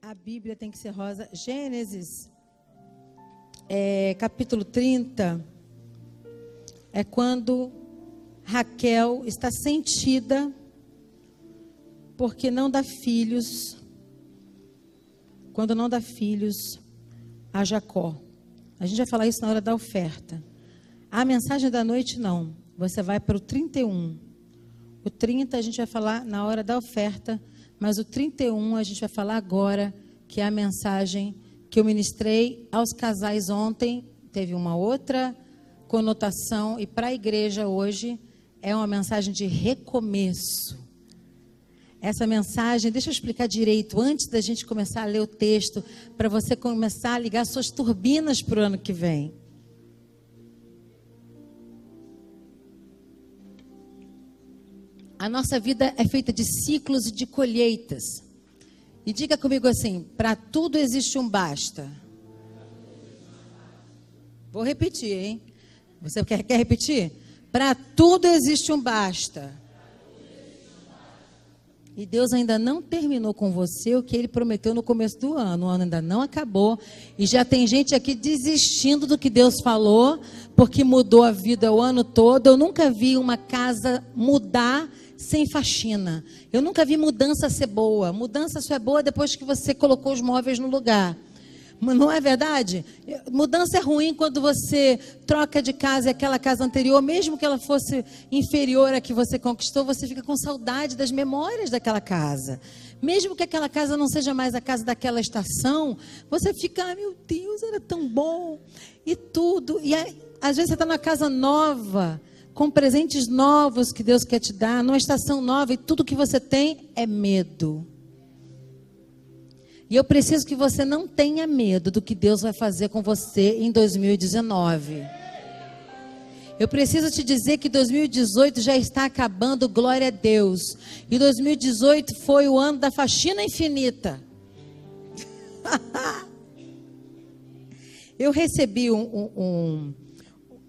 a Bíblia tem que ser rosa? Gênesis, é, capítulo 30, é quando Raquel está sentida porque não dá filhos, quando não dá filhos a Jacó. A gente vai falar isso na hora da oferta. A mensagem da noite não. Você vai para o 31. O 30 a gente vai falar na hora da oferta, mas o 31 a gente vai falar agora, que é a mensagem que eu ministrei aos casais ontem. Teve uma outra conotação e para a igreja hoje é uma mensagem de recomeço. Essa mensagem, deixa eu explicar direito, antes da gente começar a ler o texto, para você começar a ligar suas turbinas para o ano que vem. A nossa vida é feita de ciclos e de colheitas. E diga comigo assim: para tudo existe um basta. Vou repetir, hein? Você quer, quer repetir? Para tudo existe um basta. E Deus ainda não terminou com você o que ele prometeu no começo do ano. O ano ainda não acabou. E já tem gente aqui desistindo do que Deus falou, porque mudou a vida o ano todo. Eu nunca vi uma casa mudar sem faxina. Eu nunca vi mudança ser boa. Mudança só é boa depois que você colocou os móveis no lugar. Não é verdade? Mudança é ruim quando você troca de casa e aquela casa anterior, mesmo que ela fosse inferior à que você conquistou, você fica com saudade das memórias daquela casa. Mesmo que aquela casa não seja mais a casa daquela estação, você fica, ah, meu Deus, era tão bom. E tudo. E aí, às vezes você está numa casa nova, com presentes novos que Deus quer te dar, numa estação nova, e tudo que você tem é medo. E eu preciso que você não tenha medo do que Deus vai fazer com você em 2019. Eu preciso te dizer que 2018 já está acabando, glória a Deus. E 2018 foi o ano da faxina infinita. eu recebi um, um,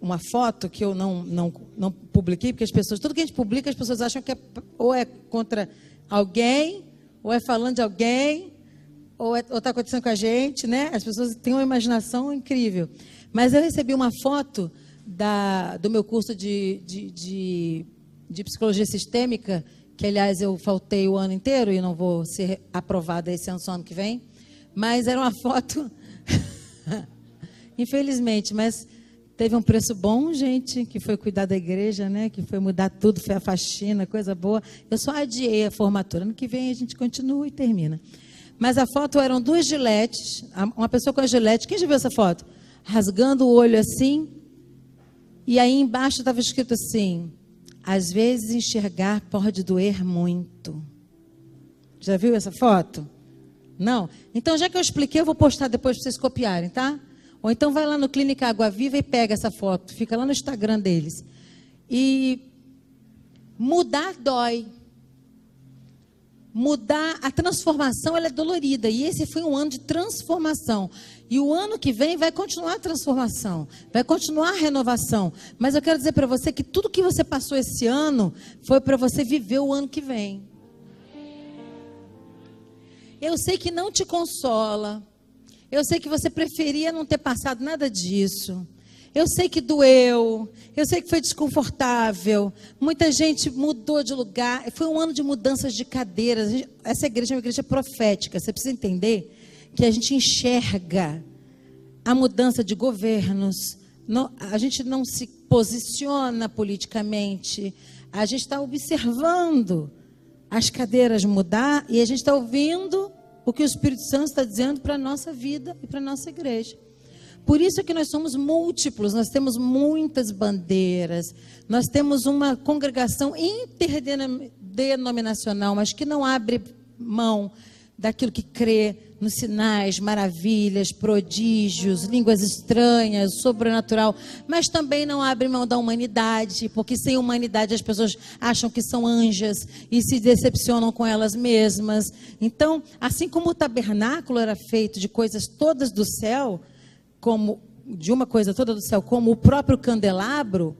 uma foto que eu não, não, não publiquei, porque as pessoas, tudo que a gente publica, as pessoas acham que é, ou é contra alguém, ou é falando de alguém, ou está é, acontecendo com a gente, né? As pessoas têm uma imaginação incrível. Mas eu recebi uma foto da, do meu curso de, de, de, de, psicologia sistêmica, que aliás eu faltei o ano inteiro e não vou ser aprovada esse ano, só ano que vem. Mas era uma foto, infelizmente, mas teve um preço bom, gente, que foi cuidar da igreja, né? Que foi mudar tudo, foi a faxina, coisa boa. Eu só adiei a formatura. Ano que vem a gente continua e termina. Mas a foto eram duas giletes, uma pessoa com a gilete. Quem já viu essa foto? Rasgando o olho assim. E aí embaixo estava escrito assim: às vezes enxergar pode doer muito. Já viu essa foto? Não? Então, já que eu expliquei, eu vou postar depois para vocês copiarem, tá? Ou então vai lá no Clínica Água Viva e pega essa foto. Fica lá no Instagram deles. E mudar dói mudar, a transformação ela é dolorida. E esse foi um ano de transformação. E o ano que vem vai continuar a transformação, vai continuar a renovação. Mas eu quero dizer para você que tudo que você passou esse ano foi para você viver o ano que vem. Eu sei que não te consola. Eu sei que você preferia não ter passado nada disso. Eu sei que doeu, eu sei que foi desconfortável. Muita gente mudou de lugar. Foi um ano de mudanças de cadeiras. Essa igreja é uma igreja profética. Você precisa entender que a gente enxerga a mudança de governos. a gente não se posiciona politicamente. A gente está observando as cadeiras mudar e a gente está ouvindo o que o Espírito Santo está dizendo para a nossa vida e para a nossa igreja. Por isso é que nós somos múltiplos, nós temos muitas bandeiras, nós temos uma congregação interdenominacional, mas que não abre mão daquilo que crê nos sinais, maravilhas, prodígios, línguas estranhas, sobrenatural, mas também não abre mão da humanidade, porque sem humanidade as pessoas acham que são anjas e se decepcionam com elas mesmas. Então, assim como o tabernáculo era feito de coisas todas do céu, como de uma coisa toda do céu, como o próprio candelabro,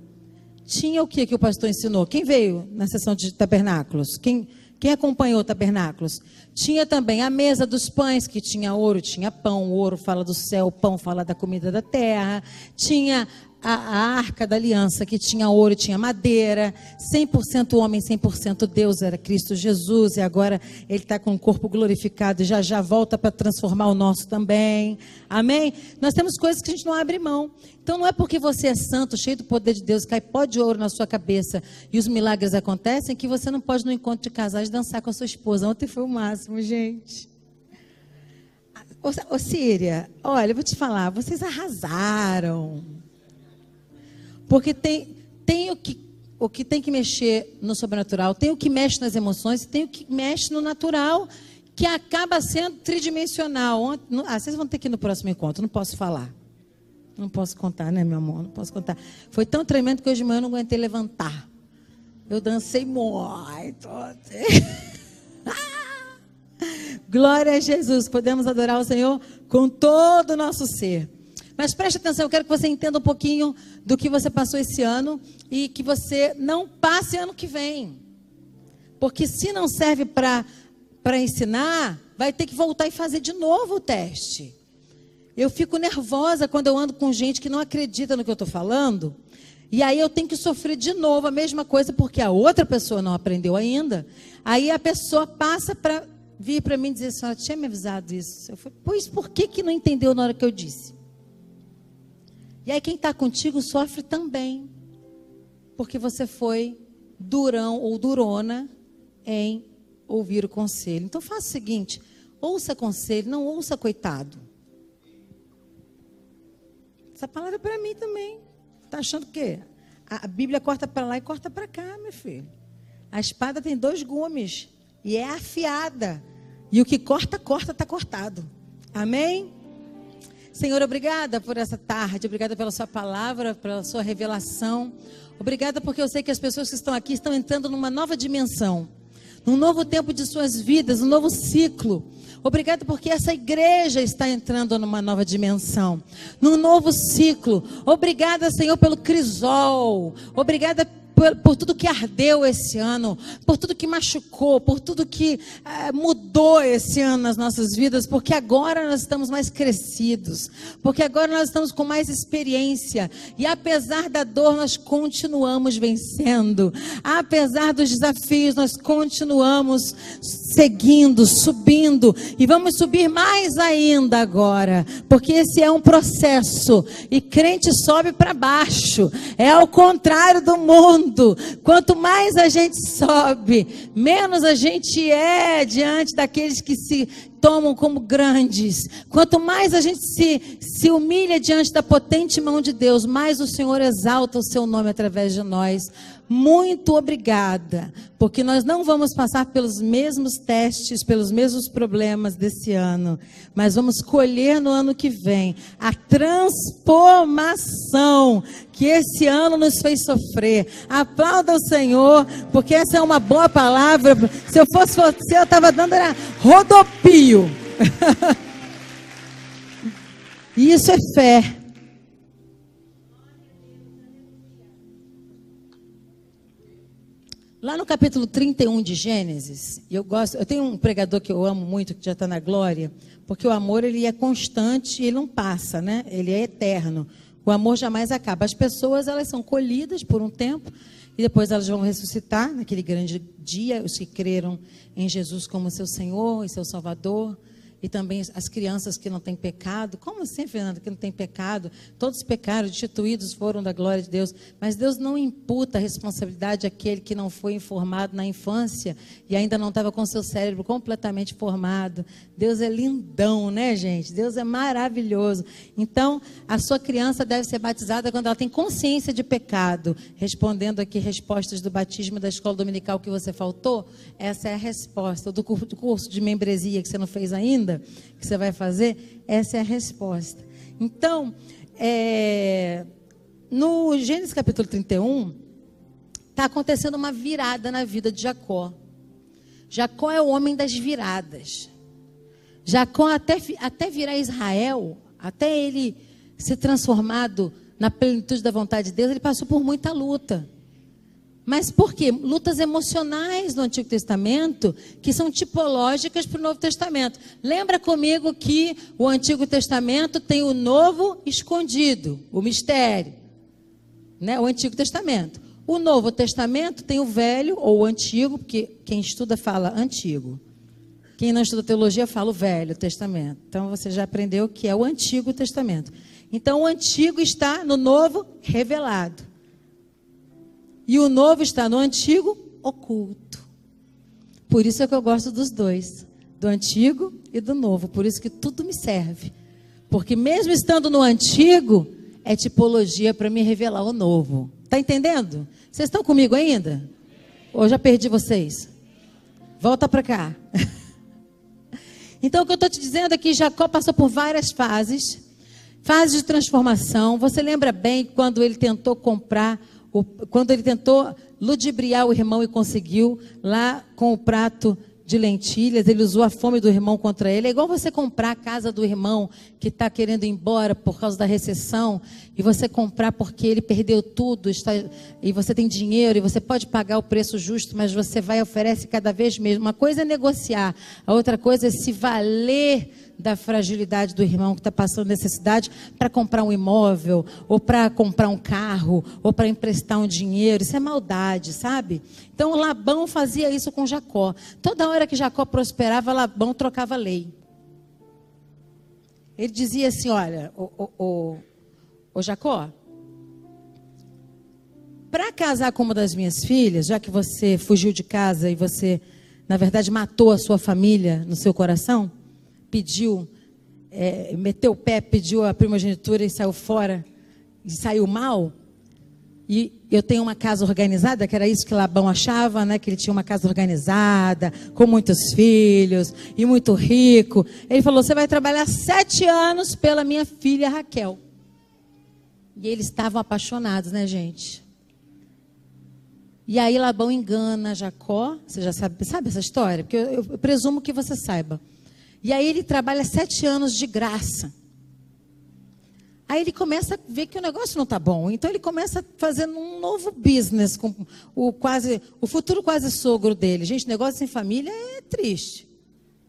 tinha o que que o pastor ensinou? Quem veio na sessão de tabernáculos? Quem, Quem acompanhou tabernáculos? Tinha também a mesa dos pães, que tinha ouro, tinha pão. O ouro fala do céu, o pão fala da comida da terra. Tinha a, a arca da aliança, que tinha ouro tinha madeira, 100% homem, 100% Deus, era Cristo Jesus, e agora ele está com o corpo glorificado e já já volta para transformar o nosso também. Amém? Nós temos coisas que a gente não abre mão. Então não é porque você é santo, cheio do poder de Deus, cai pó de ouro na sua cabeça e os milagres acontecem, que você não pode no encontro de casais dançar com a sua esposa. Ontem foi o máximo, gente. Ô, ô Síria, olha, eu vou te falar, vocês arrasaram. Porque tem, tem o, que, o que tem que mexer no sobrenatural, tem o que mexe nas emoções, tem o que mexe no natural, que acaba sendo tridimensional. Ah, vocês vão ter que ir no próximo encontro, não posso falar. Não posso contar, né, meu amor? Não posso contar. Foi tão tremendo que hoje de manhã eu não aguentei levantar. Eu dancei muito. Glória a Jesus. Podemos adorar o Senhor com todo o nosso ser. Mas preste atenção, eu quero que você entenda um pouquinho do que você passou esse ano e que você não passe ano que vem. Porque se não serve para ensinar, vai ter que voltar e fazer de novo o teste. Eu fico nervosa quando eu ando com gente que não acredita no que eu estou falando. E aí eu tenho que sofrer de novo a mesma coisa porque a outra pessoa não aprendeu ainda. Aí a pessoa passa para vir para mim dizer: a senhora tinha me avisado isso. Eu falei, pois por que, que não entendeu na hora que eu disse? E aí quem está contigo sofre também, porque você foi durão ou durona em ouvir o conselho. Então faça o seguinte: ouça conselho, não ouça coitado. Essa palavra é para mim também. Está achando que a Bíblia corta para lá e corta para cá, meu filho. A espada tem dois gumes e é afiada. E o que corta, corta, está cortado. Amém? Senhor, obrigada por essa tarde, obrigada pela sua palavra, pela sua revelação. Obrigada porque eu sei que as pessoas que estão aqui estão entrando numa nova dimensão, num novo tempo de suas vidas, um novo ciclo. Obrigada porque essa igreja está entrando numa nova dimensão, num novo ciclo. Obrigada, Senhor, pelo crisol. Obrigada por, por, tudo que ardeu esse ano, por tudo que machucou, por tudo que é, mudou esse ano nas nossas vidas, porque agora nós estamos mais crescidos, porque agora nós estamos com mais experiência, e apesar da dor, nós continuamos vencendo, apesar dos desafios, nós continuamos seguindo, subindo, e vamos subir mais ainda agora, porque esse é um processo, e crente sobe para baixo, é ao contrário do mundo mundo. Quanto mais a gente sobe, menos a gente é diante daqueles que se tomam como grandes. Quanto mais a gente se, se humilha diante da potente mão de Deus, mais o Senhor exalta o seu nome através de nós. Muito obrigada, porque nós não vamos passar pelos mesmos testes, pelos mesmos problemas desse ano, mas vamos colher no ano que vem a transformação que esse ano nos fez sofrer. Aplauda o Senhor, porque essa é uma boa palavra. Se eu fosse você, eu estava dando era rodopio. Isso é fé. Lá no capítulo 31 de Gênesis, eu gosto, eu tenho um pregador que eu amo muito, que já está na glória, porque o amor ele é constante, ele não passa, né? Ele é eterno. O amor jamais acaba. As pessoas elas são colhidas por um tempo e depois elas vão ressuscitar naquele grande dia, os que creram em Jesus como seu Senhor e seu Salvador e também as crianças que não têm pecado. Como assim, Fernanda, que não tem pecado? Todos pecaram, destituídos foram da glória de Deus. Mas Deus não imputa a responsabilidade àquele que não foi informado na infância e ainda não estava com seu cérebro completamente formado. Deus é lindão, né, gente? Deus é maravilhoso. Então, a sua criança deve ser batizada quando ela tem consciência de pecado. Respondendo aqui respostas do batismo da escola dominical que você faltou, essa é a resposta. Do curso de membresia que você não fez ainda, que você vai fazer? Essa é a resposta. Então, é, no Gênesis capítulo 31, está acontecendo uma virada na vida de Jacó. Jacó é o homem das viradas. Jacó, até, até virar Israel, até ele ser transformado na plenitude da vontade de Deus, ele passou por muita luta. Mas por quê? Lutas emocionais no Antigo Testamento que são tipológicas para o Novo Testamento. Lembra comigo que o Antigo Testamento tem o novo escondido, o mistério. Né? O Antigo Testamento. O Novo Testamento tem o velho ou o antigo, porque quem estuda fala antigo. Quem não estuda teologia fala o Velho Testamento. Então você já aprendeu que é o Antigo Testamento. Então o Antigo está no Novo revelado. E o novo está no antigo oculto. Por isso é que eu gosto dos dois, do antigo e do novo. Por isso que tudo me serve. Porque mesmo estando no antigo, é tipologia para me revelar o novo. Está entendendo? Vocês estão comigo ainda? Ou já perdi vocês? Volta para cá. então, o que eu estou te dizendo é que Jacó passou por várias fases fase de transformação. Você lembra bem quando ele tentou comprar quando ele tentou ludibriar o irmão e conseguiu, lá com o prato de lentilhas, ele usou a fome do irmão contra ele. É igual você comprar a casa do irmão que está querendo ir embora por causa da recessão, e você comprar porque ele perdeu tudo, está, e você tem dinheiro, e você pode pagar o preço justo, mas você vai e oferece cada vez menos. Uma coisa é negociar, a outra coisa é se valer da fragilidade do irmão que está passando necessidade para comprar um imóvel, ou para comprar um carro, ou para emprestar um dinheiro. Isso é maldade, sabe? Então Labão fazia isso com Jacó. Toda hora que Jacó prosperava, Labão trocava lei. Ele dizia assim: Olha, o Jacó, para casar com uma das minhas filhas, já que você fugiu de casa e você, na verdade, matou a sua família no seu coração pediu, é, meteu o pé, pediu a primogenitura e saiu fora, e saiu mal. E eu tenho uma casa organizada, que era isso que Labão achava, né? Que ele tinha uma casa organizada, com muitos filhos e muito rico. Ele falou: Você vai trabalhar sete anos pela minha filha Raquel. E eles estavam apaixonados, né, gente? E aí Labão engana Jacó. Você já sabe, sabe essa história? Porque eu, eu presumo que você saiba. E aí ele trabalha sete anos de graça. Aí ele começa a ver que o negócio não está bom. Então ele começa fazendo um novo business com o quase, o futuro quase sogro dele. Gente, negócio sem família é triste.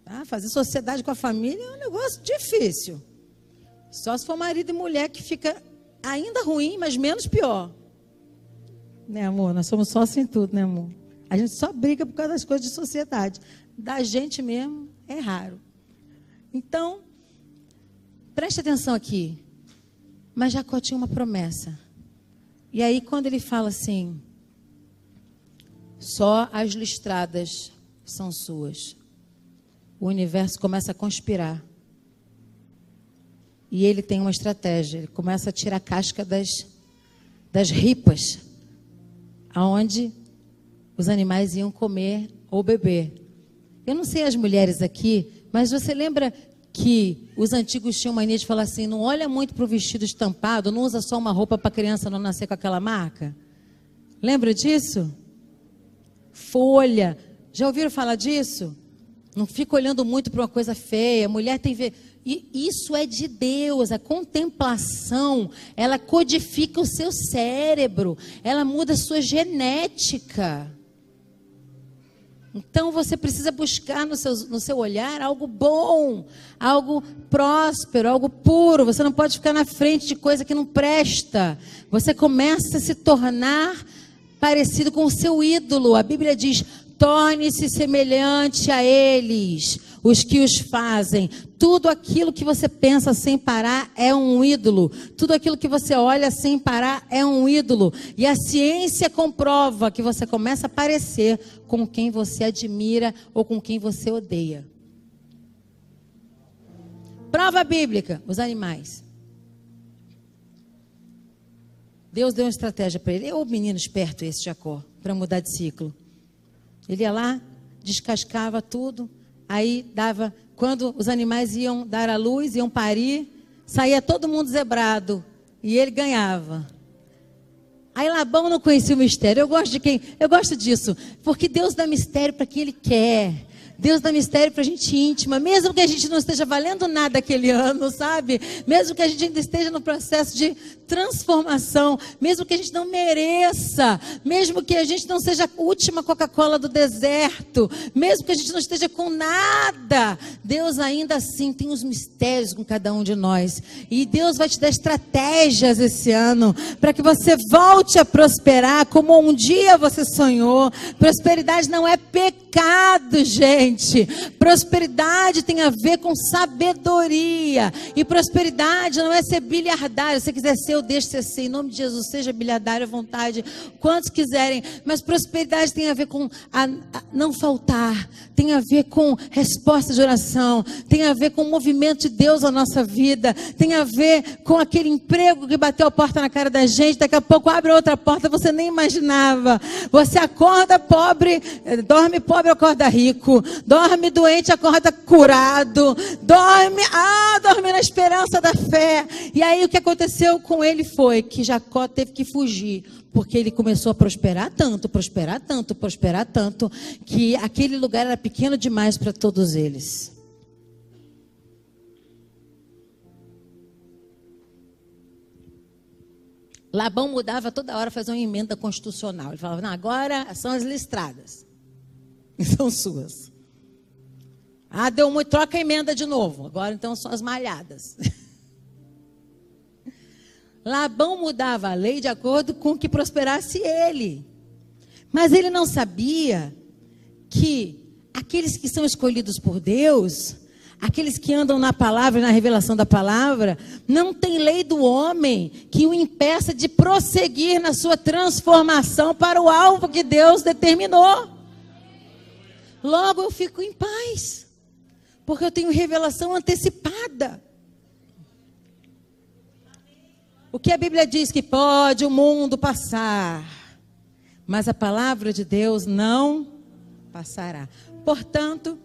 Tá? Fazer sociedade com a família é um negócio difícil. Só se for marido e mulher que fica ainda ruim, mas menos pior. Né, amor? Nós somos sócios em tudo, né, amor? A gente só briga por causa das coisas de sociedade. Da gente mesmo é raro. Então, preste atenção aqui. Mas Jacó tinha uma promessa. E aí, quando ele fala assim: só as listradas são suas, o universo começa a conspirar. E ele tem uma estratégia. Ele começa a tirar a casca das, das ripas, aonde os animais iam comer ou beber. Eu não sei as mulheres aqui, mas você lembra que os antigos tinham mania de falar assim: não olha muito para o vestido estampado, não usa só uma roupa para criança não nascer com aquela marca? Lembra disso? Folha. Já ouviram falar disso? Não fica olhando muito para uma coisa feia. Mulher tem. Ve... E isso é de Deus. A contemplação, ela codifica o seu cérebro, ela muda a sua genética. Então você precisa buscar no seu, no seu olhar algo bom, algo próspero, algo puro. Você não pode ficar na frente de coisa que não presta. Você começa a se tornar parecido com o seu ídolo. A Bíblia diz: torne-se semelhante a eles, os que os fazem. Tudo aquilo que você pensa sem parar é um ídolo. Tudo aquilo que você olha sem parar é um ídolo. E a ciência comprova que você começa a parecer com quem você admira ou com quem você odeia. Prova bíblica: os animais. Deus deu uma estratégia para ele. É o menino esperto esse Jacó, para mudar de ciclo. Ele ia lá, descascava tudo, aí dava, quando os animais iam dar à luz, iam parir, saía todo mundo zebrado e ele ganhava. Aí Labão não conhecia o mistério. Eu gosto de quem? Eu gosto disso, porque Deus dá mistério para quem ele quer. Deus dá mistério para gente íntima, mesmo que a gente não esteja valendo nada aquele ano, sabe? Mesmo que a gente ainda esteja no processo de transformação, mesmo que a gente não mereça, mesmo que a gente não seja a última Coca-Cola do deserto, mesmo que a gente não esteja com nada, Deus ainda assim tem os mistérios com cada um de nós. E Deus vai te dar estratégias esse ano para que você volte a prosperar como um dia você sonhou. Prosperidade não é pecado, gente. Prosperidade tem a ver com sabedoria. E prosperidade não é ser bilhardário. Se você quiser ser, eu deixo ser assim. Em nome de Jesus, seja bilhardário à vontade. Quantos quiserem. Mas prosperidade tem a ver com a, a não faltar. Tem a ver com resposta de oração. Tem a ver com o movimento de Deus na nossa vida. Tem a ver com aquele emprego que bateu a porta na cara da gente. Daqui a pouco abre outra porta, você nem imaginava. Você acorda pobre, eh, dorme pobre, acorda rico. Dorme doente, acorda curado. Dorme, ah, dorme na esperança da fé. E aí o que aconteceu com ele foi que Jacó teve que fugir, porque ele começou a prosperar tanto, prosperar tanto, prosperar tanto, que aquele lugar era pequeno demais para todos eles. Labão mudava toda hora, fazia uma emenda constitucional. Ele falava: não, agora são as listradas. São suas. Ah, deu muito, troca a emenda de novo. Agora então são as malhadas. Labão mudava a lei de acordo com que prosperasse ele. Mas ele não sabia que aqueles que são escolhidos por Deus Aqueles que andam na palavra e na revelação da palavra, não tem lei do homem que o impeça de prosseguir na sua transformação para o alvo que Deus determinou. Logo eu fico em paz, porque eu tenho revelação antecipada. O que a Bíblia diz que pode o mundo passar, mas a palavra de Deus não passará. Portanto,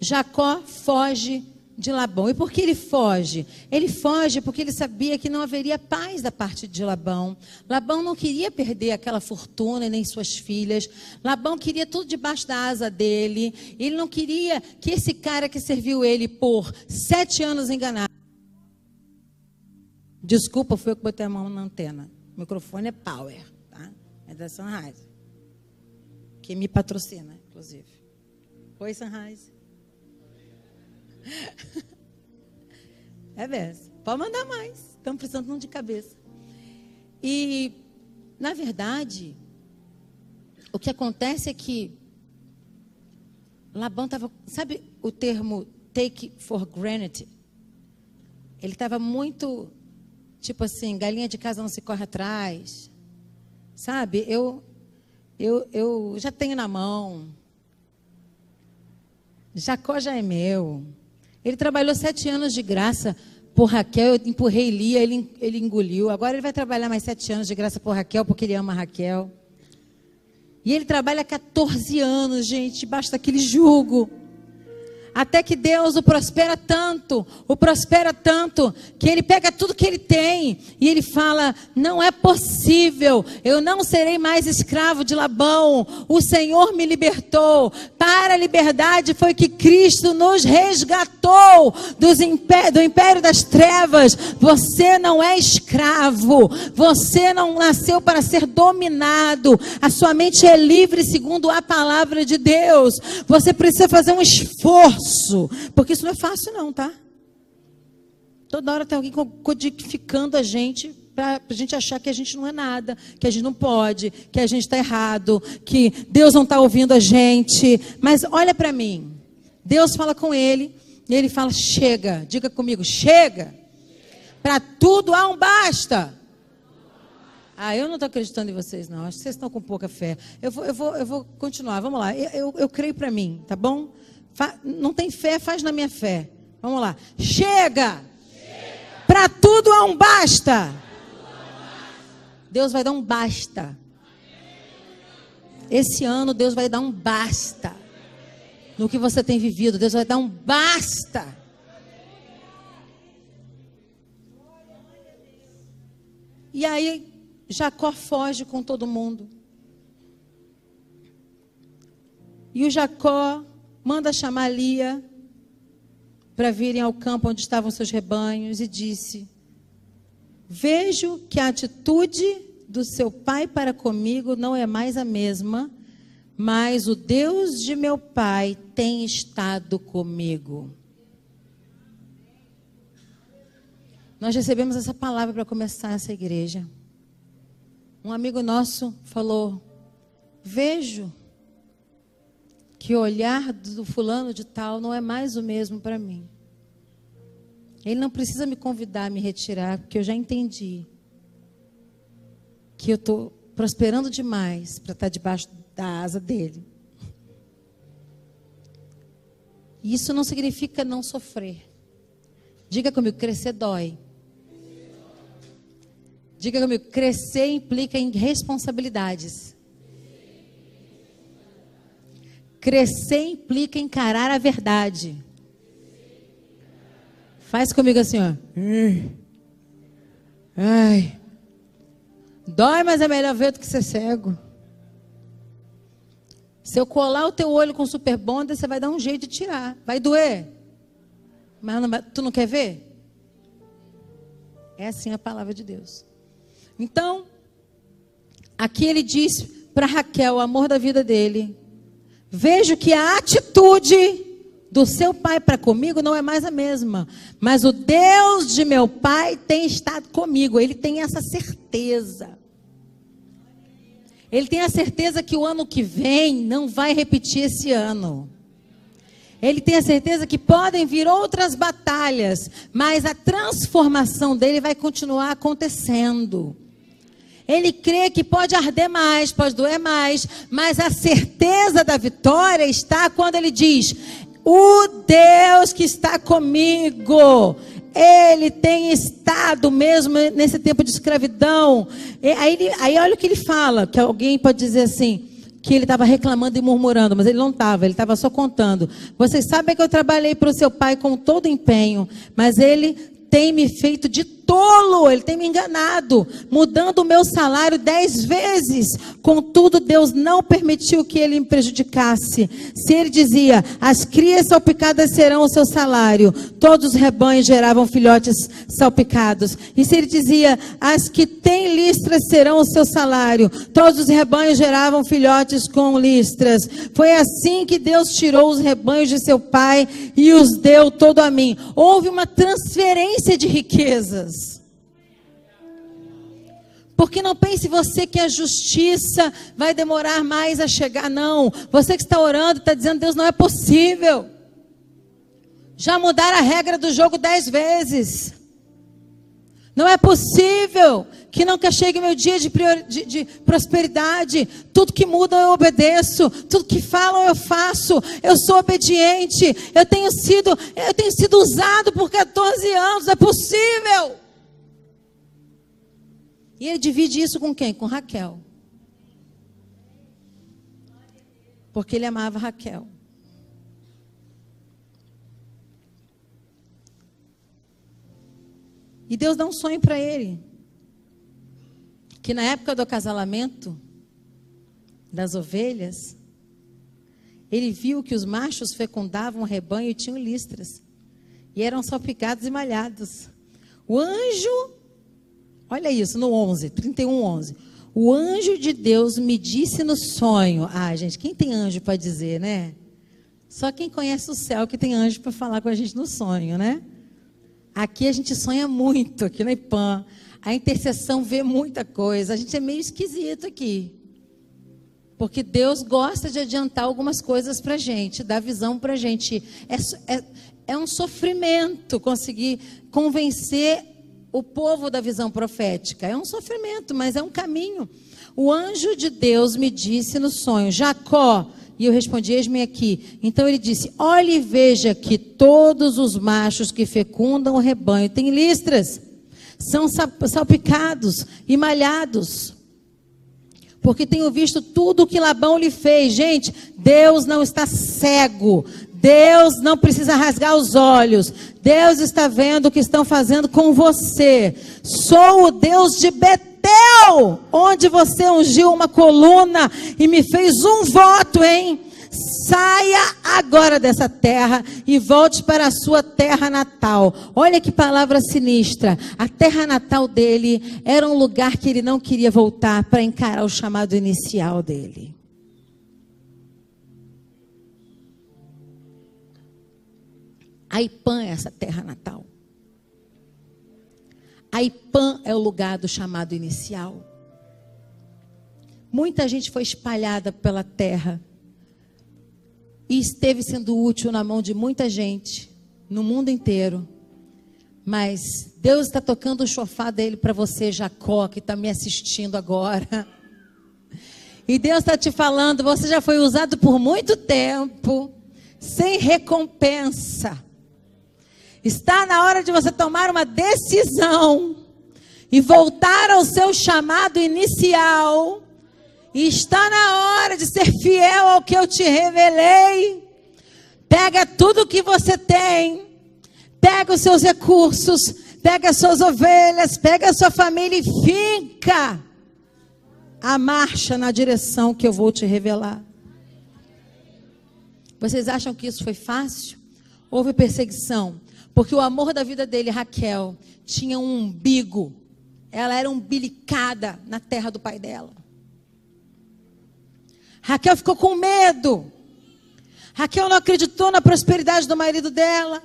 Jacó foge de Labão. E por que ele foge? Ele foge porque ele sabia que não haveria paz da parte de Labão. Labão não queria perder aquela fortuna e nem suas filhas. Labão queria tudo debaixo da asa dele. Ele não queria que esse cara que serviu ele por sete anos enganar. Desculpa, foi eu que botei a mão na antena. O microfone é Power, tá? É da Sunrise. Que me patrocina, inclusive. Oi, Sunrise. É mesmo. Pode mandar mais. Estamos precisando de um de cabeça. E, na verdade, o que acontece é que Labão estava. Sabe o termo take for granted? Ele estava muito. Tipo assim, galinha de casa não se corre atrás. Sabe? Eu, eu, eu já tenho na mão. Jacó já é meu. Ele trabalhou sete anos de graça por Raquel, eu empurrei Lia, ele, ele engoliu. Agora ele vai trabalhar mais sete anos de graça por Raquel, porque ele ama Raquel. E ele trabalha 14 anos, gente, debaixo daquele jugo. Até que Deus o prospera tanto, o prospera tanto, que ele pega tudo que ele tem e ele fala: Não é possível, eu não serei mais escravo de Labão, o Senhor me libertou. Para a liberdade foi que Cristo nos resgatou impé do império das trevas. Você não é escravo, você não nasceu para ser dominado, a sua mente é livre segundo a palavra de Deus. Você precisa fazer um esforço esforço, porque isso não é fácil não, tá? Toda hora tem alguém codificando a gente para a gente achar que a gente não é nada, que a gente não pode, que a gente está errado, que Deus não está ouvindo a gente. Mas olha para mim, Deus fala com ele e ele fala: chega, diga comigo, chega. Para tudo há um basta. Ah, eu não estou acreditando em vocês, não. Acho que vocês estão com pouca fé. Eu vou, eu vou, eu vou continuar. Vamos lá. Eu, eu, eu creio para mim, tá bom? Não tem fé, faz na minha fé. Vamos lá. Chega! Chega. Para tudo há um basta. Deus vai dar um basta. Esse ano Deus vai dar um basta. No que você tem vivido, Deus vai dar um basta. E aí Jacó foge com todo mundo. E o Jacó manda chamar Lia para virem ao campo onde estavam seus rebanhos e disse: Vejo que a atitude do seu pai para comigo não é mais a mesma, mas o Deus de meu pai tem estado comigo. Nós recebemos essa palavra para começar essa igreja. Um amigo nosso falou: Vejo que o olhar do fulano de tal não é mais o mesmo para mim. Ele não precisa me convidar a me retirar, porque eu já entendi que eu estou prosperando demais para estar tá debaixo da asa dele. Isso não significa não sofrer. Diga comigo, crescer dói. Diga comigo, crescer implica em responsabilidades. Crescer implica encarar a verdade. Faz comigo assim, ó. Ai. Dói, mas é melhor ver do que ser cego. Se eu colar o teu olho com super bonder, você vai dar um jeito de tirar. Vai doer. Mas não tu não quer ver? É assim a palavra de Deus. Então, aqui ele diz para Raquel, o amor da vida dele: Vejo que a atitude do seu pai para comigo não é mais a mesma, mas o Deus de meu pai tem estado comigo, ele tem essa certeza. Ele tem a certeza que o ano que vem não vai repetir esse ano. Ele tem a certeza que podem vir outras batalhas, mas a transformação dele vai continuar acontecendo. Ele crê que pode arder mais, pode doer mais, mas a certeza da vitória está quando ele diz: O Deus que está comigo, ele tem estado mesmo nesse tempo de escravidão. Aí, aí olha o que ele fala, que alguém pode dizer assim, que ele estava reclamando e murmurando, mas ele não estava, ele estava só contando. Vocês sabem que eu trabalhei para o seu pai com todo empenho, mas ele tem me feito de tolo, ele tem me enganado, mudando o meu salário dez vezes. Contudo, Deus não permitiu que ele me prejudicasse. Se ele dizia, as crias salpicadas serão o seu salário, todos os rebanhos geravam filhotes salpicados. E se ele dizia, as que têm listras serão o seu salário, todos os rebanhos geravam filhotes com listras. Foi assim que Deus tirou os rebanhos de seu pai e os deu todo a mim. Houve uma transferência de riquezas. Porque não pense você que a justiça vai demorar mais a chegar, não. Você que está orando, está dizendo, Deus, não é possível. Já mudaram a regra do jogo dez vezes. Não é possível que nunca chegue meu dia de, de, de, prosperidade. Tudo que mudam eu obedeço. Tudo que falam eu faço. Eu sou obediente. Eu tenho sido, eu tenho sido usado por 14 anos. É possível. E ele divide isso com quem? Com Raquel. Porque ele amava Raquel. E Deus dá um sonho para ele. Que na época do acasalamento das ovelhas, ele viu que os machos fecundavam o rebanho e tinham listras. E eram salpicados e malhados. O anjo Olha isso, no 11, 31, 11. O anjo de Deus me disse no sonho. Ah, gente, quem tem anjo para dizer, né? Só quem conhece o céu que tem anjo para falar com a gente no sonho, né? Aqui a gente sonha muito, aqui na IPAM. A intercessão vê muita coisa. A gente é meio esquisito aqui. Porque Deus gosta de adiantar algumas coisas para a gente, dar visão para a gente. É, é, é um sofrimento conseguir convencer o povo da visão profética. É um sofrimento, mas é um caminho. O anjo de Deus me disse no sonho: Jacó. E eu respondi: Eis-me aqui. Então ele disse: Olhe e veja que todos os machos que fecundam o rebanho têm listras, são salpicados e malhados. Porque tenho visto tudo o que Labão lhe fez. Gente, Deus não está cego. Deus não precisa rasgar os olhos. Deus está vendo o que estão fazendo com você. Sou o Deus de Betel, onde você ungiu uma coluna e me fez um voto, hein? saia agora dessa terra e volte para a sua terra natal. Olha que palavra sinistra. A terra natal dele era um lugar que ele não queria voltar para encarar o chamado inicial dele. Aipã é essa terra natal. Aipã é o lugar do chamado inicial. Muita gente foi espalhada pela terra e esteve sendo útil na mão de muita gente no mundo inteiro. Mas Deus está tocando o chofá dele para você, Jacó, que está me assistindo agora. E Deus está te falando: você já foi usado por muito tempo, sem recompensa. Está na hora de você tomar uma decisão e voltar ao seu chamado inicial. E está na hora de ser fiel ao que eu te revelei. Pega tudo que você tem, pega os seus recursos, pega as suas ovelhas, pega a sua família e finca a marcha na direção que eu vou te revelar. Vocês acham que isso foi fácil? Houve perseguição, porque o amor da vida dele, Raquel, tinha um umbigo. Ela era umbilicada na terra do pai dela. Raquel ficou com medo. Raquel não acreditou na prosperidade do marido dela.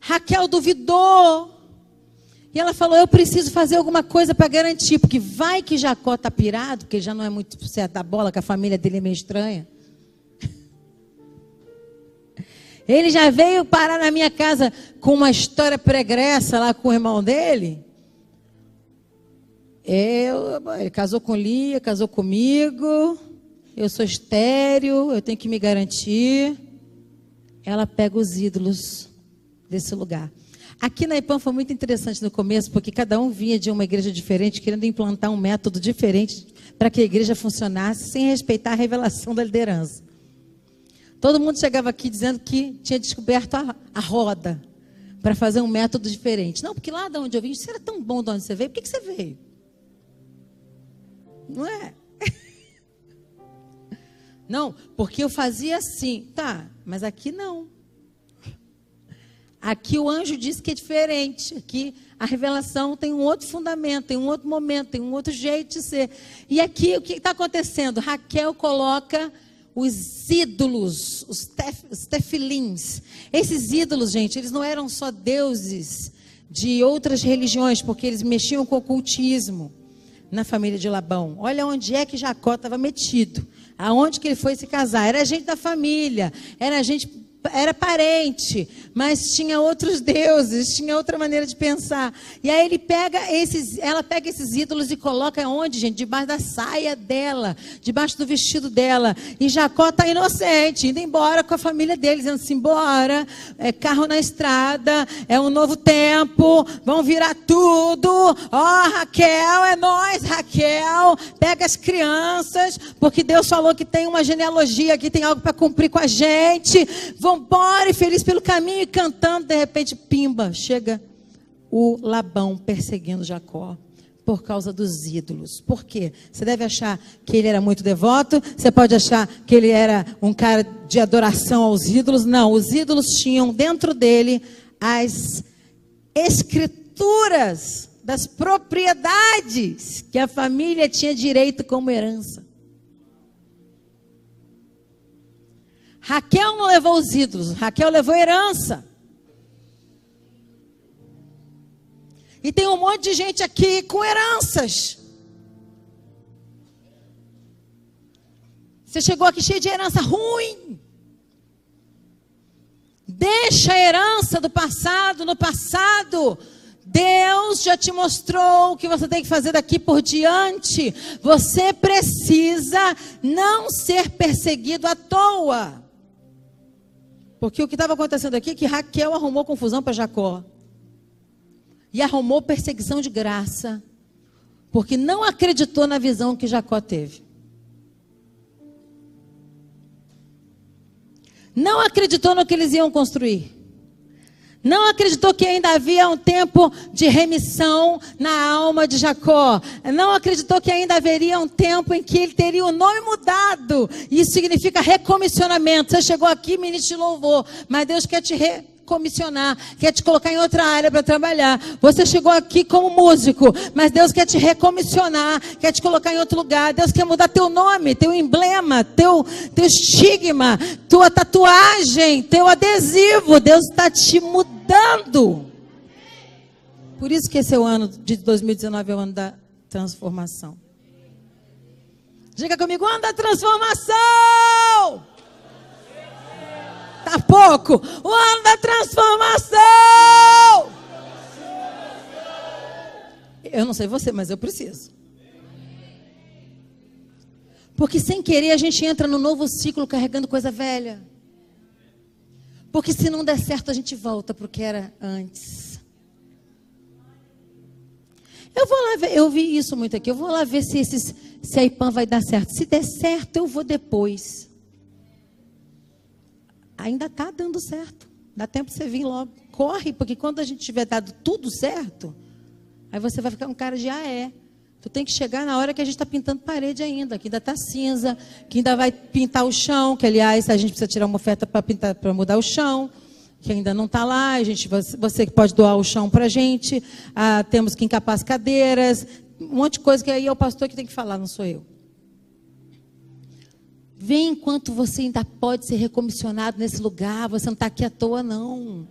Raquel duvidou. E ela falou: Eu preciso fazer alguma coisa para garantir, porque vai que Jacó está pirado, porque já não é muito certo da bola, que a família dele é meio estranha. Ele já veio parar na minha casa com uma história pregressa lá com o irmão dele. Eu, ele casou com Lia, casou comigo. Eu sou estéreo, eu tenho que me garantir. Ela pega os ídolos desse lugar. Aqui na IPAM foi muito interessante no começo, porque cada um vinha de uma igreja diferente, querendo implantar um método diferente para que a igreja funcionasse, sem respeitar a revelação da liderança. Todo mundo chegava aqui dizendo que tinha descoberto a, a roda para fazer um método diferente. Não, porque lá de onde eu vim, isso era tão bom de onde você veio, por que, que você veio? Não é? Não, porque eu fazia assim. Tá, mas aqui não. Aqui o anjo disse que é diferente. Aqui a revelação tem um outro fundamento, tem um outro momento, tem um outro jeito de ser. E aqui o que está acontecendo? Raquel coloca os ídolos, os, tef, os tefilins. Esses ídolos, gente, eles não eram só deuses de outras religiões, porque eles mexiam com o ocultismo na família de Labão. Olha onde é que Jacó estava metido. Aonde que ele foi se casar? Era gente da família, era gente era parente, mas tinha outros deuses, tinha outra maneira de pensar. E aí ele pega esses, ela pega esses ídolos e coloca onde, gente? Debaixo da saia dela, debaixo do vestido dela. E Jacó está inocente, indo embora com a família dele, dizendo assim: bora, é carro na estrada, é um novo tempo, vão virar tudo. Ó, oh, Raquel, é nós, Raquel. Pega as crianças, porque Deus falou que tem uma genealogia aqui, tem algo para cumprir com a gente. Vão e feliz pelo caminho e cantando, de repente, pimba, chega o Labão perseguindo Jacó por causa dos ídolos. Por quê? Você deve achar que ele era muito devoto, você pode achar que ele era um cara de adoração aos ídolos. Não, os ídolos tinham dentro dele as escrituras das propriedades que a família tinha direito como herança. Raquel não levou os ídolos, Raquel levou herança. E tem um monte de gente aqui com heranças. Você chegou aqui cheio de herança ruim. Deixa a herança do passado no passado. Deus já te mostrou o que você tem que fazer daqui por diante. Você precisa não ser perseguido à toa. Porque o que estava acontecendo aqui é que Raquel arrumou confusão para Jacó. E arrumou perseguição de graça. Porque não acreditou na visão que Jacó teve. Não acreditou no que eles iam construir. Não acreditou que ainda havia um tempo de remissão na alma de Jacó. Não acreditou que ainda haveria um tempo em que ele teria o nome mudado. Isso significa recomissionamento. Você chegou aqui, ministro de louvor, mas Deus quer te recomissionar, quer te colocar em outra área para trabalhar. Você chegou aqui como músico, mas Deus quer te recomissionar, quer te colocar em outro lugar. Deus quer mudar teu nome, teu emblema, teu, teu estigma, tua tatuagem, teu adesivo. Deus está te mudando. Por isso que esse é o ano de 2019 é o ano da transformação. Diga comigo, ano da transformação! Tá pouco. O ano da transformação. Eu não sei você, mas eu preciso. Porque sem querer a gente entra no novo ciclo carregando coisa velha. Porque se não der certo, a gente volta para o que era antes. Eu vou lá ver, eu vi isso muito aqui. Eu vou lá ver se, esses, se a IPAM vai dar certo. Se der certo, eu vou depois ainda está dando certo. Dá tempo você vir logo. Corre, porque quando a gente tiver dado tudo certo, aí você vai ficar um cara de ah, é. Tu tem que chegar na hora que a gente está pintando parede ainda, que ainda está cinza, que ainda vai pintar o chão, que aliás a gente precisa tirar uma oferta para pintar, para mudar o chão, que ainda não está lá. A gente, você pode doar o chão para a gente. Ah, temos que encapar as cadeiras, um monte de coisa que aí é o pastor que tem que falar, não sou eu. Vem enquanto você ainda pode ser recomissionado nesse lugar. Você não está aqui à toa, não.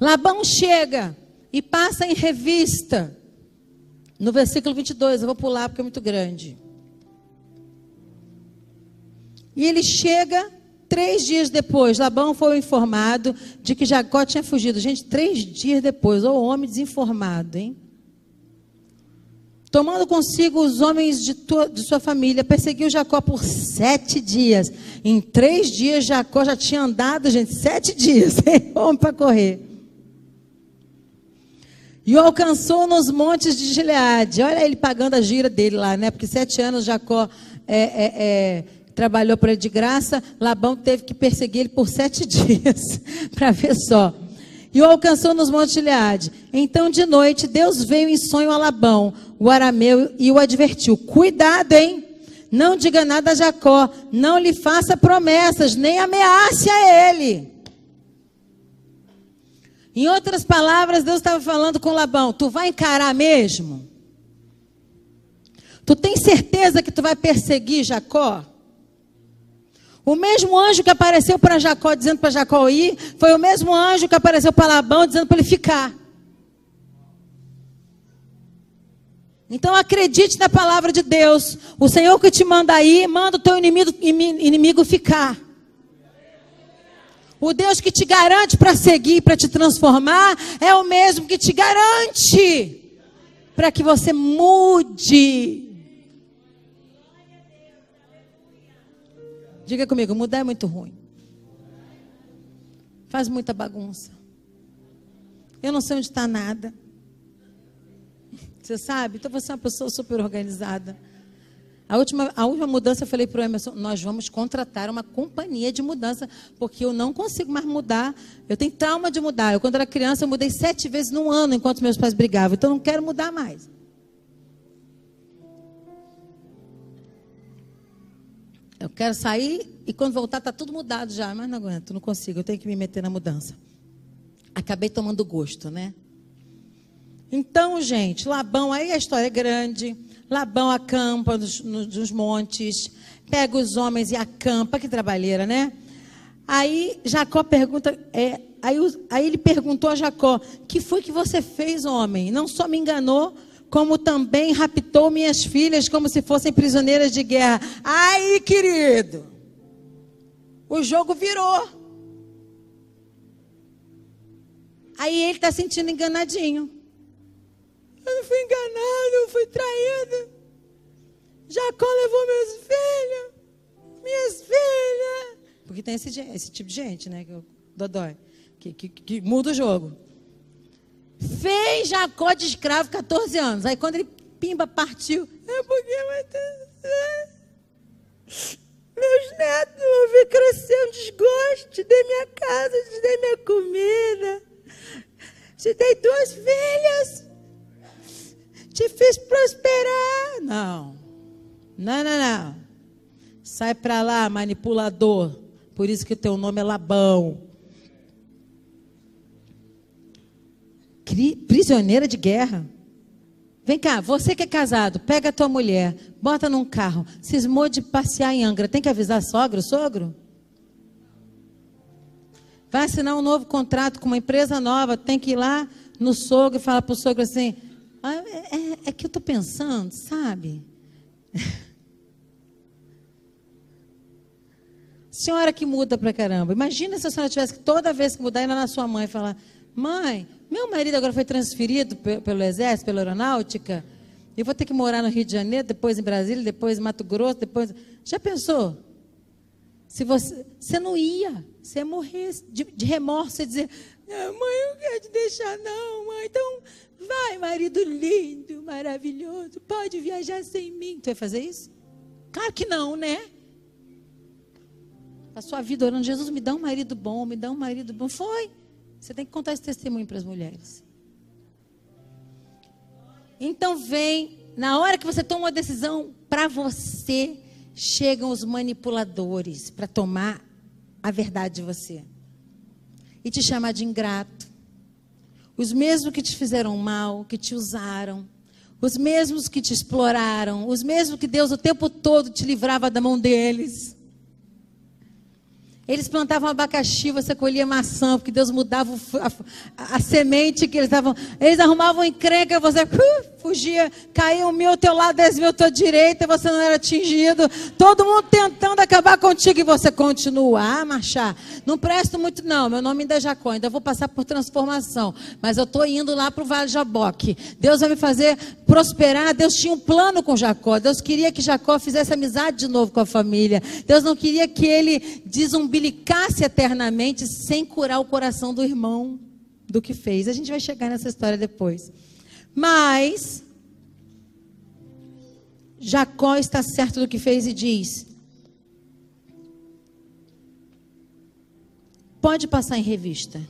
Labão chega e passa em revista. No versículo 22, eu vou pular porque é muito grande. E ele chega três dias depois. Labão foi informado de que Jacó tinha fugido. Gente, três dias depois. Ou homem desinformado, hein? Tomando consigo os homens de, tua, de sua família, perseguiu Jacó por sete dias. Em três dias, Jacó já tinha andado, gente, sete dias, homem para correr. E o alcançou nos montes de Gileade. Olha ele pagando a gira dele lá, né? Porque sete anos Jacó é, é, é, trabalhou para ele de graça. Labão teve que perseguir ele por sete dias, para ver só e o alcançou nos montes de Gileade. Então, de noite, Deus veio em sonho a Labão, o arameu, e o advertiu: Cuidado, hein? Não diga nada a Jacó, não lhe faça promessas, nem ameace a ele. Em outras palavras, Deus estava falando com Labão: Tu vai encarar mesmo? Tu tem certeza que tu vai perseguir Jacó? O mesmo anjo que apareceu para Jacó dizendo para Jacó ir, foi o mesmo anjo que apareceu para Labão dizendo para ele ficar. Então acredite na palavra de Deus. O Senhor que te manda ir, manda o teu inimigo, inimigo ficar. O Deus que te garante para seguir, para te transformar, é o mesmo que te garante para que você mude. Diga comigo, mudar é muito ruim. Faz muita bagunça. Eu não sei onde está nada. Você sabe? Então você é uma pessoa super organizada. A última, a última mudança eu falei para o Emerson: nós vamos contratar uma companhia de mudança, porque eu não consigo mais mudar. Eu tenho trauma de mudar. Eu, quando era criança, eu mudei sete vezes num ano enquanto meus pais brigavam. Então eu não quero mudar mais. Eu quero sair e quando voltar está tudo mudado já, mas não aguento, não consigo, eu tenho que me meter na mudança. Acabei tomando gosto, né? Então, gente, Labão, aí a história é grande. Labão acampa nos, nos montes, pega os homens e acampa, que trabalheira, né? Aí Jacó pergunta, é, aí, aí ele perguntou a Jacó: que foi que você fez, homem? Não só me enganou, como também raptou minhas filhas como se fossem prisioneiras de guerra. Aí, querido, o jogo virou. Aí ele está sentindo enganadinho. Eu não fui enganado, eu fui traído. Jacó levou meus filhos, minhas filhas. Porque tem esse, esse tipo de gente, né? Que, Dodói, que, que, que muda o jogo. Fez Jacó de escravo 14 anos. Aí quando ele pimba partiu, é porque vai ter. Meus meus netos, eu vi crescer um desgosto, te dei minha casa, te dei minha comida, te dei duas filhas, te fiz prosperar. Não, não, não, não. Sai para lá, manipulador. Por isso que teu nome é Labão. Prisioneira de guerra. Vem cá, você que é casado, pega a tua mulher, bota num carro, cismou de passear em Angra, tem que avisar sogro, sogro? Vai assinar um novo contrato com uma empresa nova, tem que ir lá no sogro e falar para o sogro assim: ah, é, é, é, que eu estou pensando, sabe? senhora que muda pra caramba. Imagina se a senhora tivesse que toda vez que mudar ir lá na sua mãe e falar: Mãe, meu marido agora foi transferido pelo Exército, pela Aeronáutica. Eu vou ter que morar no Rio de Janeiro, depois em Brasília, depois em Mato Grosso, depois. Já pensou? Se você, você não ia, você ia morrer de, de remorso e dizer: ah, Mãe, eu não quero te deixar, não, mãe. Então, vai, marido lindo, maravilhoso, pode viajar sem mim. Tu vai fazer isso? Claro que não, né? A sua vida orando: Jesus, me dá um marido bom, me dá um marido bom. Foi. Você tem que contar esse testemunho para as mulheres. Então vem, na hora que você toma uma decisão para você, chegam os manipuladores para tomar a verdade de você e te chamar de ingrato. Os mesmos que te fizeram mal, que te usaram, os mesmos que te exploraram, os mesmos que Deus o tempo todo te livrava da mão deles. Eles plantavam abacaxi, você colhia maçã, porque Deus mudava a, a, a semente que eles estavam. Eles arrumavam encrenca, você uh, fugia, caía um mil ao teu lado, dez mil à tua direita, você não era atingido. Todo mundo tentando acabar contigo e você continua a marchar. Não presto muito, não. Meu nome ainda é Jacó, ainda vou passar por transformação. Mas eu estou indo lá para o Vale de Jaboque. Deus vai me fazer prosperar. Deus tinha um plano com Jacó. Deus queria que Jacó fizesse amizade de novo com a família. Deus não queria que ele desumbicasse umbilicasse eternamente sem curar o coração do irmão do que fez. A gente vai chegar nessa história depois. Mas Jacó está certo do que fez e diz: Pode passar em revista.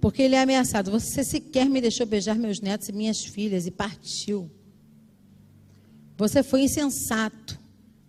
Porque ele é ameaçado. Você sequer me deixou beijar meus netos e minhas filhas e partiu. Você foi insensato.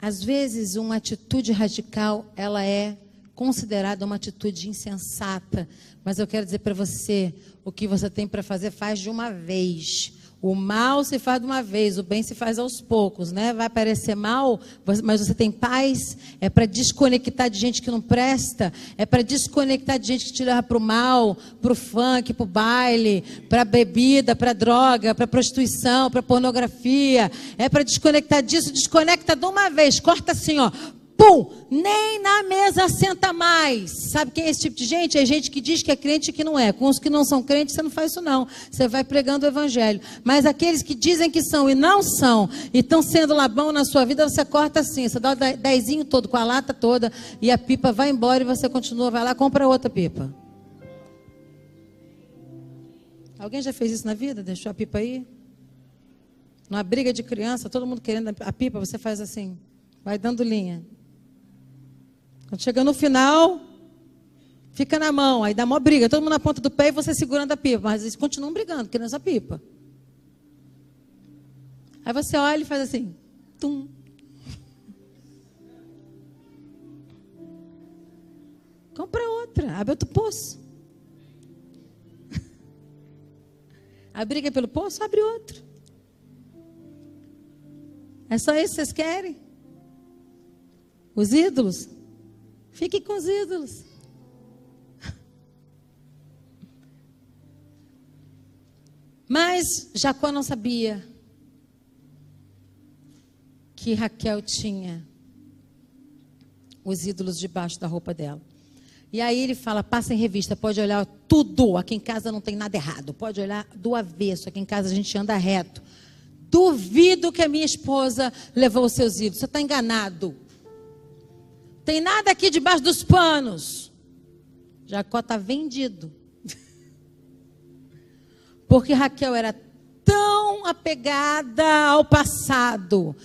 Às vezes, uma atitude radical, ela é considerada uma atitude insensata. Mas eu quero dizer para você, o que você tem para fazer, faz de uma vez. O mal se faz de uma vez, o bem se faz aos poucos, né? Vai parecer mal, mas você tem paz. É para desconectar de gente que não presta. É para desconectar de gente que te leva para o mal, para o funk, para o baile, para bebida, para droga, para prostituição, para pornografia. É para desconectar disso. Desconecta de uma vez. Corta assim, ó pum, nem na mesa senta mais. Sabe quem é esse tipo de gente? É gente que diz que é crente e que não é. Com os que não são crentes, você não faz isso não. Você vai pregando o evangelho. Mas aqueles que dizem que são e não são, e estão sendo labão na sua vida, você corta assim. Você dá o dezinho todo, com a lata toda, e a pipa vai embora e você continua, vai lá, compra outra pipa. Alguém já fez isso na vida? Deixou a pipa aí? Numa briga de criança, todo mundo querendo a pipa, você faz assim, vai dando linha. Quando chega no final, fica na mão, aí dá uma briga, todo mundo na ponta do pé e você segurando a pipa, mas eles continuam brigando, querendo essa pipa. Aí você olha e faz assim, tum. Compra outra, abre outro poço. A briga é pelo poço, abre outro. É só isso que vocês querem? Os ídolos? Fique com os ídolos. Mas Jacó não sabia que Raquel tinha os ídolos debaixo da roupa dela. E aí ele fala: passa em revista, pode olhar tudo. Aqui em casa não tem nada errado. Pode olhar do avesso. Aqui em casa a gente anda reto. Duvido que a minha esposa levou os seus ídolos. Você está enganado. Tem nada aqui debaixo dos panos. Jacó está vendido. Porque Raquel era tão apegada ao passado,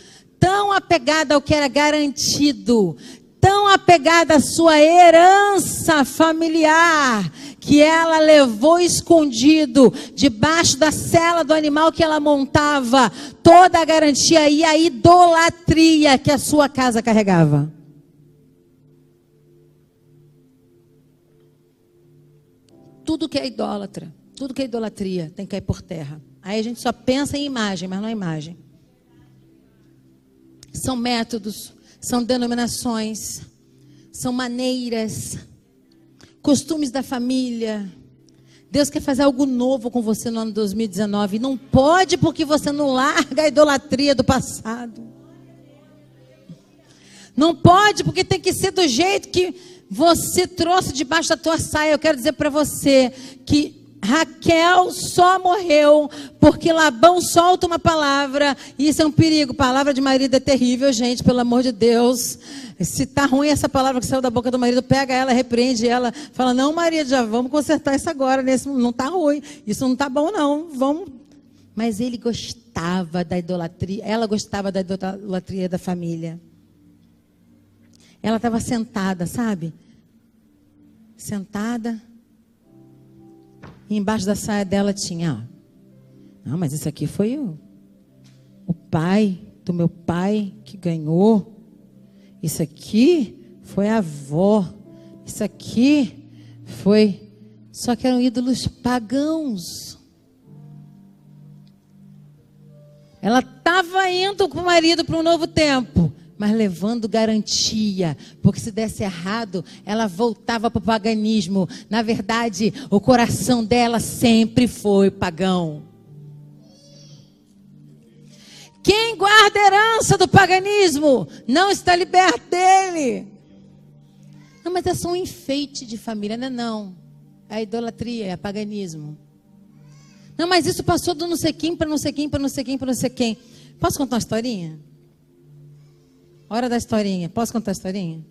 tão apegada ao que era garantido, tão apegada à sua herança familiar, que ela levou escondido debaixo da cela do animal que ela montava, toda a garantia e a idolatria que a sua casa carregava. Tudo que é idólatra, tudo que é idolatria tem que cair por terra. Aí a gente só pensa em imagem, mas não é imagem. São métodos, são denominações, são maneiras, costumes da família. Deus quer fazer algo novo com você no ano 2019. Não pode porque você não larga a idolatria do passado. Não pode porque tem que ser do jeito que você trouxe debaixo da tua saia. Eu quero dizer para você que Raquel só morreu porque Labão solta uma palavra, isso é um perigo. Palavra de marido é terrível, gente, pelo amor de Deus. Se tá ruim essa palavra que saiu da boca do marido, pega ela, repreende ela, fala: "Não, Maria, já vamos consertar isso agora, nesse não tá ruim. Isso não tá bom não. Vamos". Mas ele gostava da idolatria, ela gostava da idolatria da família. Ela estava sentada, sabe? Sentada, e embaixo da saia dela tinha, não, mas isso aqui foi o, o pai do meu pai que ganhou. Isso aqui foi a avó. Isso aqui foi. Só que eram ídolos pagãos. Ela estava indo com o marido para um novo tempo mas levando garantia, porque se desse errado, ela voltava para o paganismo. Na verdade, o coração dela sempre foi pagão. Quem guarda a herança do paganismo não está liberto dele. Não, mas é só um enfeite de família, não é não. É a idolatria, é paganismo. Não, mas isso passou do não sei quem para não sei quem, para não sei quem, para não sei quem. Posso contar uma historinha? Hora da historinha. Posso contar a historinha?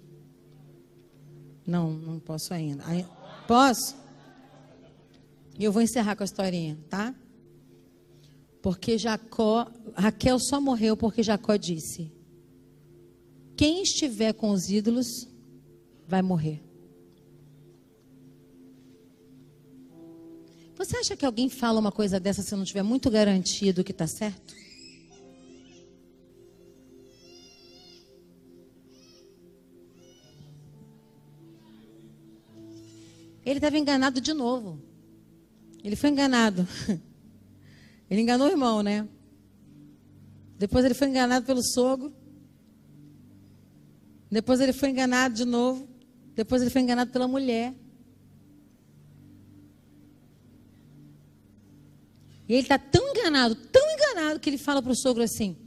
Não, não posso ainda. Posso? E eu vou encerrar com a historinha, tá? Porque Jacó, Raquel só morreu porque Jacó disse: Quem estiver com os ídolos vai morrer. Você acha que alguém fala uma coisa dessa se não tiver muito garantido que está certo? Ele estava enganado de novo. Ele foi enganado. Ele enganou o irmão, né? Depois ele foi enganado pelo sogro. Depois ele foi enganado de novo. Depois ele foi enganado pela mulher. E ele está tão enganado, tão enganado, que ele fala para o sogro assim: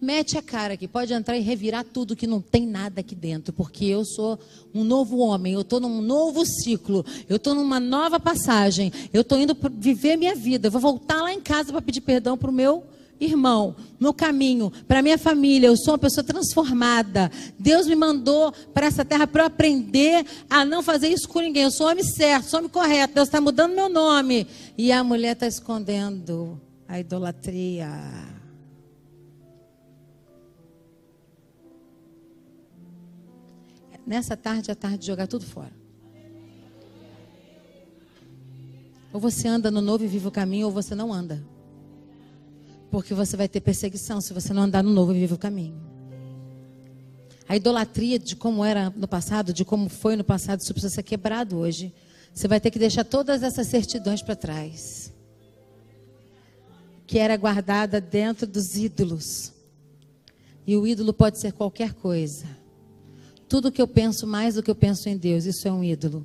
mete a cara aqui, pode entrar e revirar tudo que não tem nada aqui dentro, porque eu sou um novo homem, eu estou num novo ciclo, eu estou numa nova passagem, eu estou indo viver minha vida, eu vou voltar lá em casa para pedir perdão para o meu irmão, no caminho, para minha família, eu sou uma pessoa transformada. Deus me mandou para essa terra para eu aprender a não fazer isso com ninguém. Eu sou homem certo, sou homem correto. Deus está mudando meu nome. E a mulher está escondendo a idolatria. Nessa tarde a tarde de jogar tudo fora. Ou você anda no novo e vive o caminho, ou você não anda. Porque você vai ter perseguição se você não andar no novo e vive o caminho. A idolatria de como era no passado, de como foi no passado, isso precisa ser quebrado hoje. Você vai ter que deixar todas essas certidões para trás. Que era guardada dentro dos ídolos. E o ídolo pode ser qualquer coisa. Tudo que eu penso mais do que eu penso em Deus, isso é um ídolo.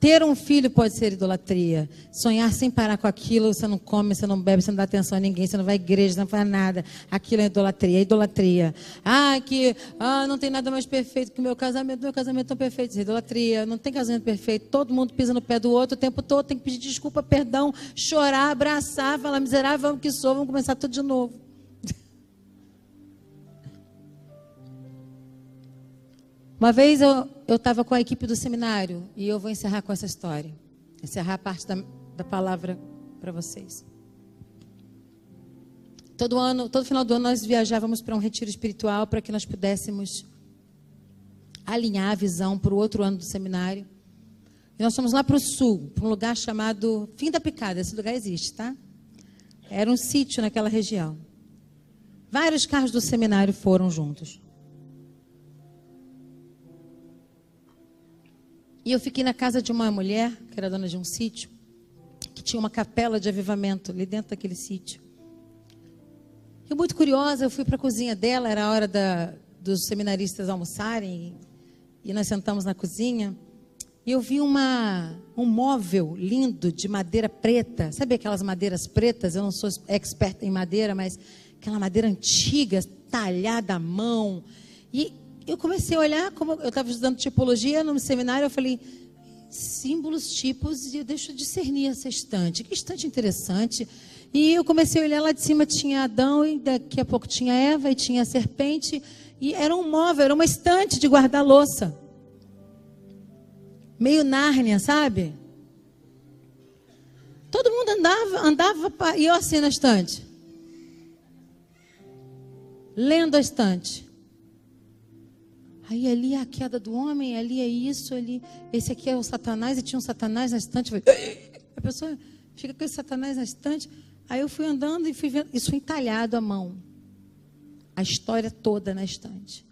Ter um filho pode ser idolatria. Sonhar sem parar com aquilo, você não come, você não bebe, você não dá atenção a ninguém, você não vai à igreja, você não faz nada. Aquilo é idolatria, é idolatria. Ah, que ah, não tem nada mais perfeito que o meu casamento, meu casamento é tão perfeito. Isso é idolatria, não tem casamento perfeito. Todo mundo pisa no pé do outro o tempo todo, tem que pedir desculpa, perdão, chorar, abraçar, falar miserável que sou, vamos começar tudo de novo. Uma vez eu estava com a equipe do seminário e eu vou encerrar com essa história. Encerrar a parte da, da palavra para vocês. Todo ano, todo final do ano nós viajávamos para um retiro espiritual para que nós pudéssemos alinhar a visão para o outro ano do seminário. E nós fomos lá para o sul, para um lugar chamado Fim da Picada. Esse lugar existe, tá? Era um sítio naquela região. Vários carros do seminário foram juntos. E eu fiquei na casa de uma mulher, que era dona de um sítio, que tinha uma capela de avivamento ali dentro daquele sítio. E muito curiosa, eu fui para a cozinha dela, era a hora da, dos seminaristas almoçarem, e nós sentamos na cozinha. E eu vi uma, um móvel lindo de madeira preta. Sabe aquelas madeiras pretas? Eu não sou experta em madeira, mas aquela madeira antiga, talhada à mão. E eu comecei a olhar, como eu estava estudando tipologia no seminário, eu falei, símbolos, tipos, e eu deixo discernir essa estante. Que estante interessante. E eu comecei a olhar lá de cima, tinha Adão, e daqui a pouco tinha Eva, e tinha a serpente. E era um móvel, era uma estante de guardar louça. Meio Nárnia, sabe? Todo mundo andava, andava, e eu assim na estante. Lendo a estante. Aí ali é a queda do homem, ali é isso, ali. Esse aqui é o Satanás, e tinha um Satanás na estante. A pessoa fica com esse Satanás na estante. Aí eu fui andando e fui vendo. Isso entalhado à mão a história toda na estante.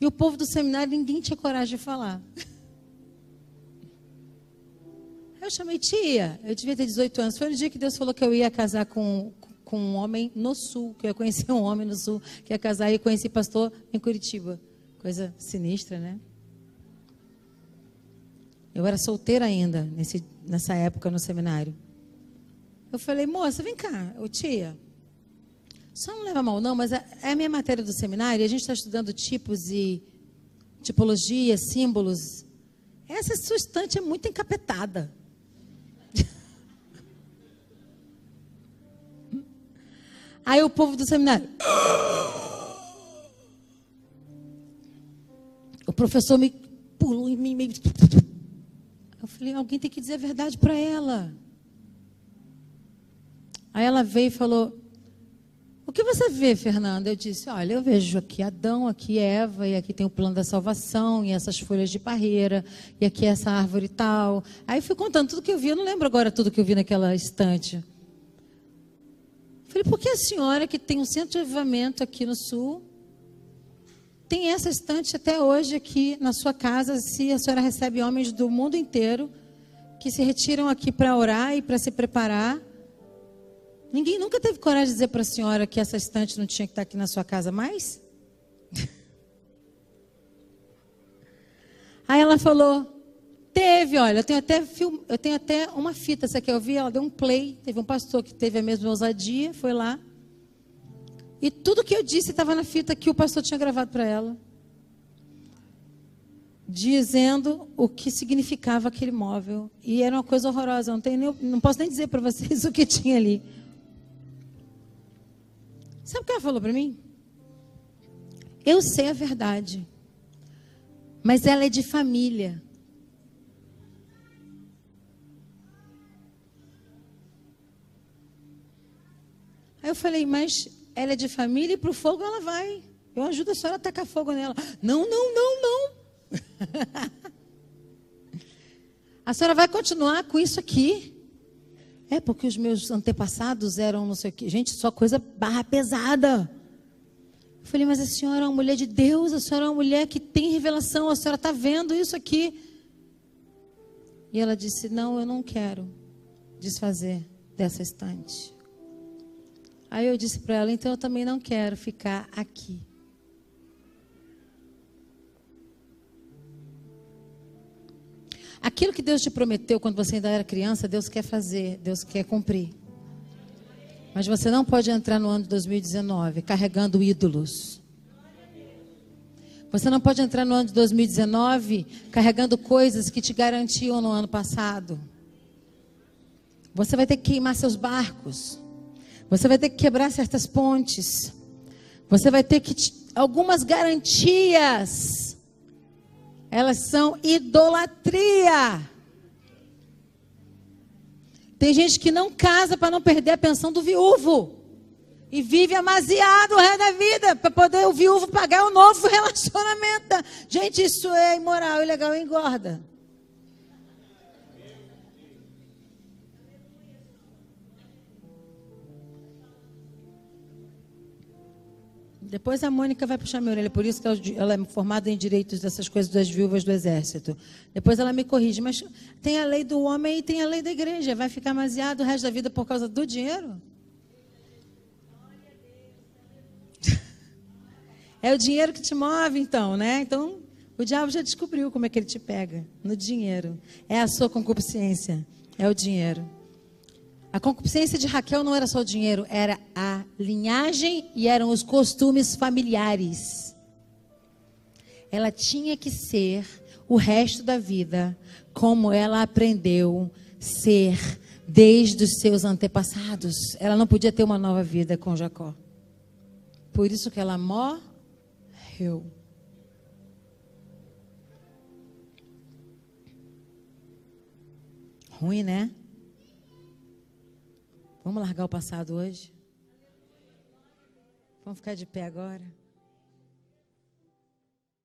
E o povo do seminário, ninguém tinha coragem de falar. Eu chamei tia, eu devia ter 18 anos. Foi no dia que Deus falou que eu ia casar com, com um homem no sul, que eu ia conhecer um homem no sul, que ia casar e conheci pastor em Curitiba. Coisa sinistra, né? Eu era solteira ainda, nesse, nessa época no seminário. Eu falei, moça, vem cá, ô tia, só não leva mal, não, mas é, é a minha matéria do seminário, a gente está estudando tipos e tipologia, símbolos. Essa sua estante é muito encapetada. Aí o povo do seminário. O professor me pulou em mim. Meio... Eu falei, alguém tem que dizer a verdade para ela. Aí ela veio e falou: o que você vê, Fernanda? Eu disse: Olha, eu vejo aqui Adão, aqui Eva, e aqui tem o plano da salvação, e essas folhas de parreira, e aqui essa árvore e tal. Aí fui contando tudo que eu vi, eu não lembro agora tudo que eu vi naquela estante. Falei: Por que a senhora, que tem um centro de avivamento aqui no sul, tem essa estante até hoje aqui na sua casa, se a senhora recebe homens do mundo inteiro que se retiram aqui para orar e para se preparar? Ninguém nunca teve coragem de dizer para a senhora que essa estante não tinha que estar aqui na sua casa mais? Aí ela falou: Teve, olha, eu tenho até eu tenho até uma fita, você quer ouvir? Ela deu um play. Teve um pastor que teve a mesma ousadia, foi lá. E tudo que eu disse estava na fita que o pastor tinha gravado para ela. Dizendo o que significava aquele móvel. E era uma coisa horrorosa. Não, tenho nem, não posso nem dizer para vocês o que tinha ali. Sabe o que ela falou para mim? Eu sei a verdade, mas ela é de família. Aí eu falei, mas ela é de família e para o fogo ela vai. Eu ajudo a senhora a tacar fogo nela. Não, não, não, não. a senhora vai continuar com isso aqui. É porque os meus antepassados eram não sei o quê. Gente, só coisa barra pesada. Eu falei, mas a senhora é uma mulher de Deus, a senhora é uma mulher que tem revelação, a senhora está vendo isso aqui. E ela disse: Não, eu não quero desfazer dessa estante. Aí eu disse para ela: Então eu também não quero ficar aqui. Aquilo que Deus te prometeu quando você ainda era criança, Deus quer fazer, Deus quer cumprir. Mas você não pode entrar no ano de 2019 carregando ídolos. Você não pode entrar no ano de 2019 carregando coisas que te garantiam no ano passado. Você vai ter que queimar seus barcos. Você vai ter que quebrar certas pontes. Você vai ter que. Algumas garantias elas são idolatria. Tem gente que não casa para não perder a pensão do viúvo. E vive amaziado o resto da vida para poder o viúvo pagar um novo relacionamento. Gente, isso é imoral, ilegal e engorda. Depois a Mônica vai puxar minha orelha, por isso que ela é formada em direitos dessas coisas das viúvas do exército. Depois ela me corrige, mas tem a lei do homem e tem a lei da igreja. Vai ficar amaziado o resto da vida por causa do dinheiro? É o dinheiro que te move, então, né? Então, o diabo já descobriu como é que ele te pega no dinheiro. É a sua concupiscência, é o dinheiro. A concupiscência de Raquel não era só o dinheiro, era a linhagem e eram os costumes familiares. Ela tinha que ser o resto da vida como ela aprendeu ser desde os seus antepassados. Ela não podia ter uma nova vida com Jacó. Por isso que ela morreu. Ruim, né? Vamos largar o passado hoje? Vamos ficar de pé agora?